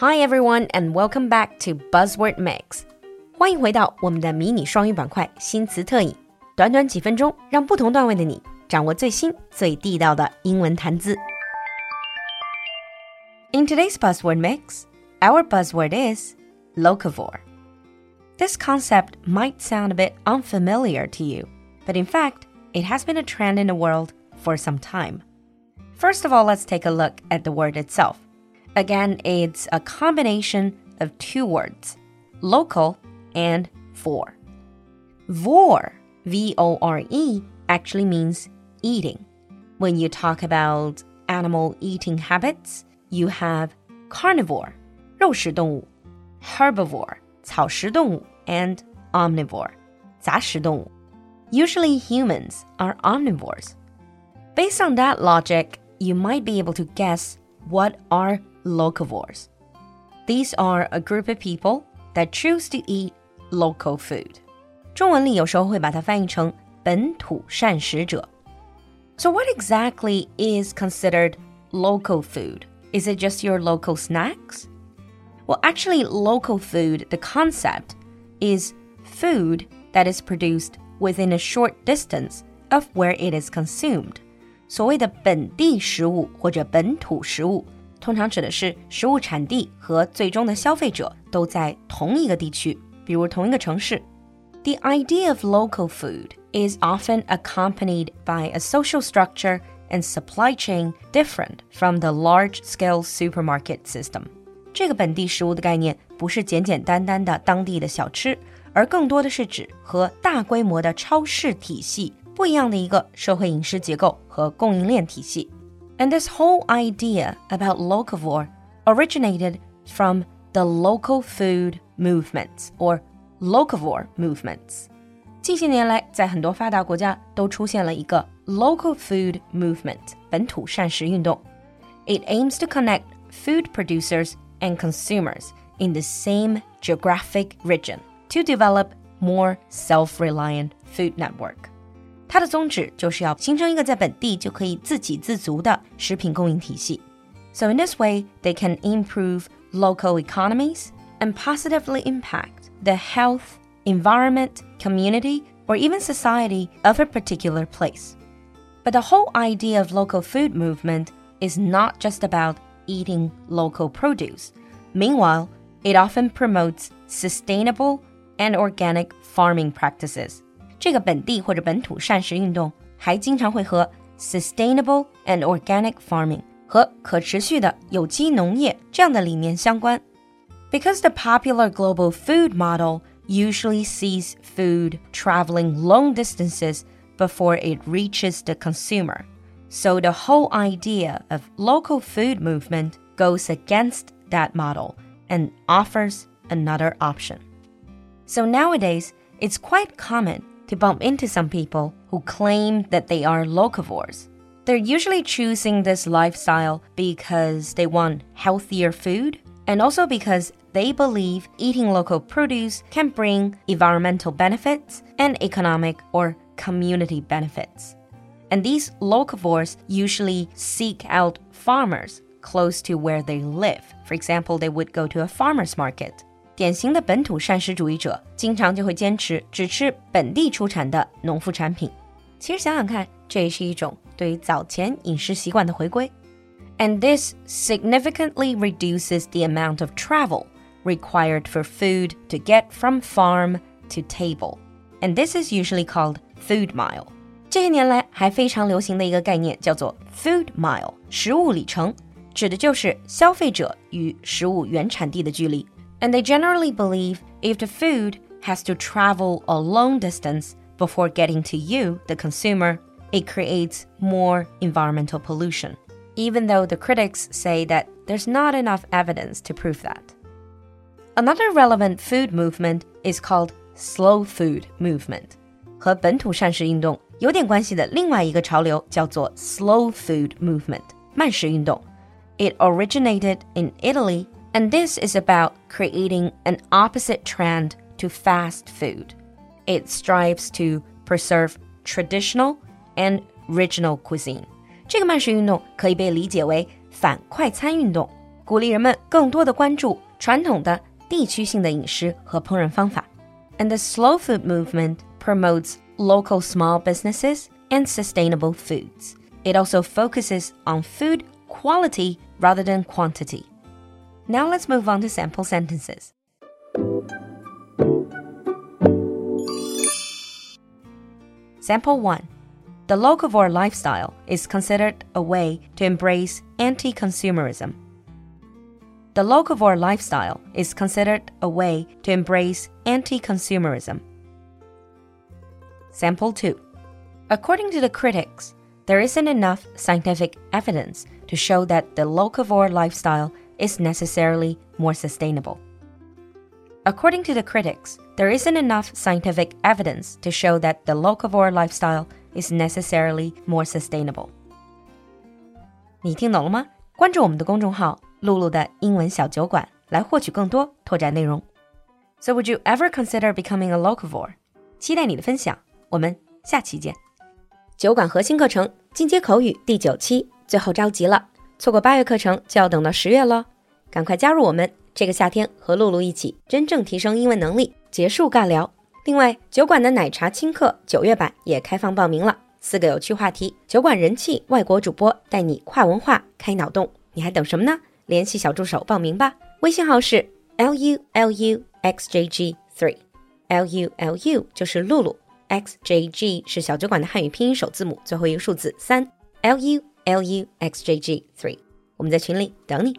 Hi everyone and welcome back to Buzzword Mix。欢迎回到我们的迷你双语板块新词特饮，短短几分钟，让不同段位的你掌握最新最地道的英文谈资。In today's buzzword mix, our buzzword is locavore. This concept might sound a bit unfamiliar to you, but in fact, it has been a trend in the world for some time. First of all, let's take a look at the word itself. Again, it's a combination of two words, local and vore. Vore, V O R E, actually means eating. When you talk about animal eating habits, you have carnivore, 肉食动物, herbivore, 草食动物, and omnivore, 杂食动物. Usually humans are omnivores. Based on that logic, you might be able to guess what are locavores. These are a group of people that choose to eat local food. 中文里有时候会把它翻译成本土膳食者. So what exactly is considered local food? Is it just your local snacks? Well, actually, local food, the concept, is food that is produced within a short distance of where it is consumed. 所谓的本地食物或者本土食物， 通常指的是食物产地和最终的消费者都在同一个地区，比如同一个城市。The idea of local food is often accompanied by a social structure and supply chain different from the large-scale supermarket system. 这个本地食物的概念不是简简单单的当地的小吃，而更多的是指和大规模的超市体系不一样的一个社会饮食结构和供应链体系。And this whole idea about locavore originated from the local food movements or locavore movements. 近些年来，在很多发达国家都出现了一个 local food movement 本土膳食运动。It aims to connect food producers and consumers in the same geographic region to develop more self-reliant food network. 它的宗旨就是要形成一个在本地就可以自给自足的食品供应体系。So in this way, they can improve local economies and positively impact the health, environment, community, or even society of a particular place. But the whole idea of local food movement is not just about eating local produce. Meanwhile, it often promotes sustainable and organic farming practices. 这个本地或者本土膳食运动还经常会和 sustainable and organic farming 和可持续的有机农业这样的理念相关。Because the popular global food model usually sees food traveling long distances before it reaches the consumer. So the whole idea of local food movement goes against that model and offers another option. So nowadays, it's quite common to bump into some people who claim that they are locavores. They're usually choosing this lifestyle because they want healthier food and also because they believe eating local produce can bring environmental benefits and economic or community benefits. And these locavores usually seek out farmers close to where they live. For example, they would go to a farmer's market 典型的本土膳食主义者，经常就会坚持只吃本地出产的农副产品。其实想想看，这也是一种对早前饮食习惯的回归。And this significantly reduces the amount of travel required for food to get from farm to table. And this is usually called food mile. 这些年来还非常流行的一个概念叫做 food mile，食物里程，指的就是消费者与食物原产地的距离。 and they generally believe if the food has to travel a long distance before getting to you, the consumer, it creates more environmental pollution, even though the critics say that there's not enough evidence to prove that. Another relevant food movement is called slow food movement. 和本土膳食运动有点关系的另外一个潮流叫做 slow food movement，慢食运动。It originated in Italy and this is about creating an opposite trend to fast food. It strives to preserve traditional and regional cuisine. 这个慢食运动可以被理解为反快餐运动， 鼓励人们更多的关注传统的地区性的饮食和烹饪方法。And the slow food movement promotes local small businesses and sustainable foods. It also focuses on food quality rather than quantity. Now let's move on to sample sentences. Sample 1. The locavore lifestyle is considered a way to embrace anti consumerism. The locavore lifestyle is considered a way to embrace anti consumerism. Sample 2. According to the critics, there isn't enough scientific evidence to show that the locavore lifestyle is necessarily more sustainable. According to the critics, there isn't enough scientific evidence to show that the locavore lifestyle is necessarily more sustainable. 你听懂了吗？关注我们的公众号“露露的英文小酒馆”来获取更多拓展内容。So would you ever consider becoming a locavore？期待你的分享，我们下期见。酒馆核心课程进阶口语第九期最后召集了， 错过八月课程就要等到十月了，赶快加入我们！这个夏天和露露一起真正提升英文能力，结束尬聊。另外，酒馆的奶茶轻课九月版也开放报名了，四个有趣话题，酒馆人气外国主播带你跨文化开脑洞，你还等什么呢？联系小助手报名吧，微信号是 l u l u x j g three，l u l u 就是露露，x j g 是小酒馆的汉语拼音首字母，最后一个数字三，l u l u x j g three，我们在群里等你。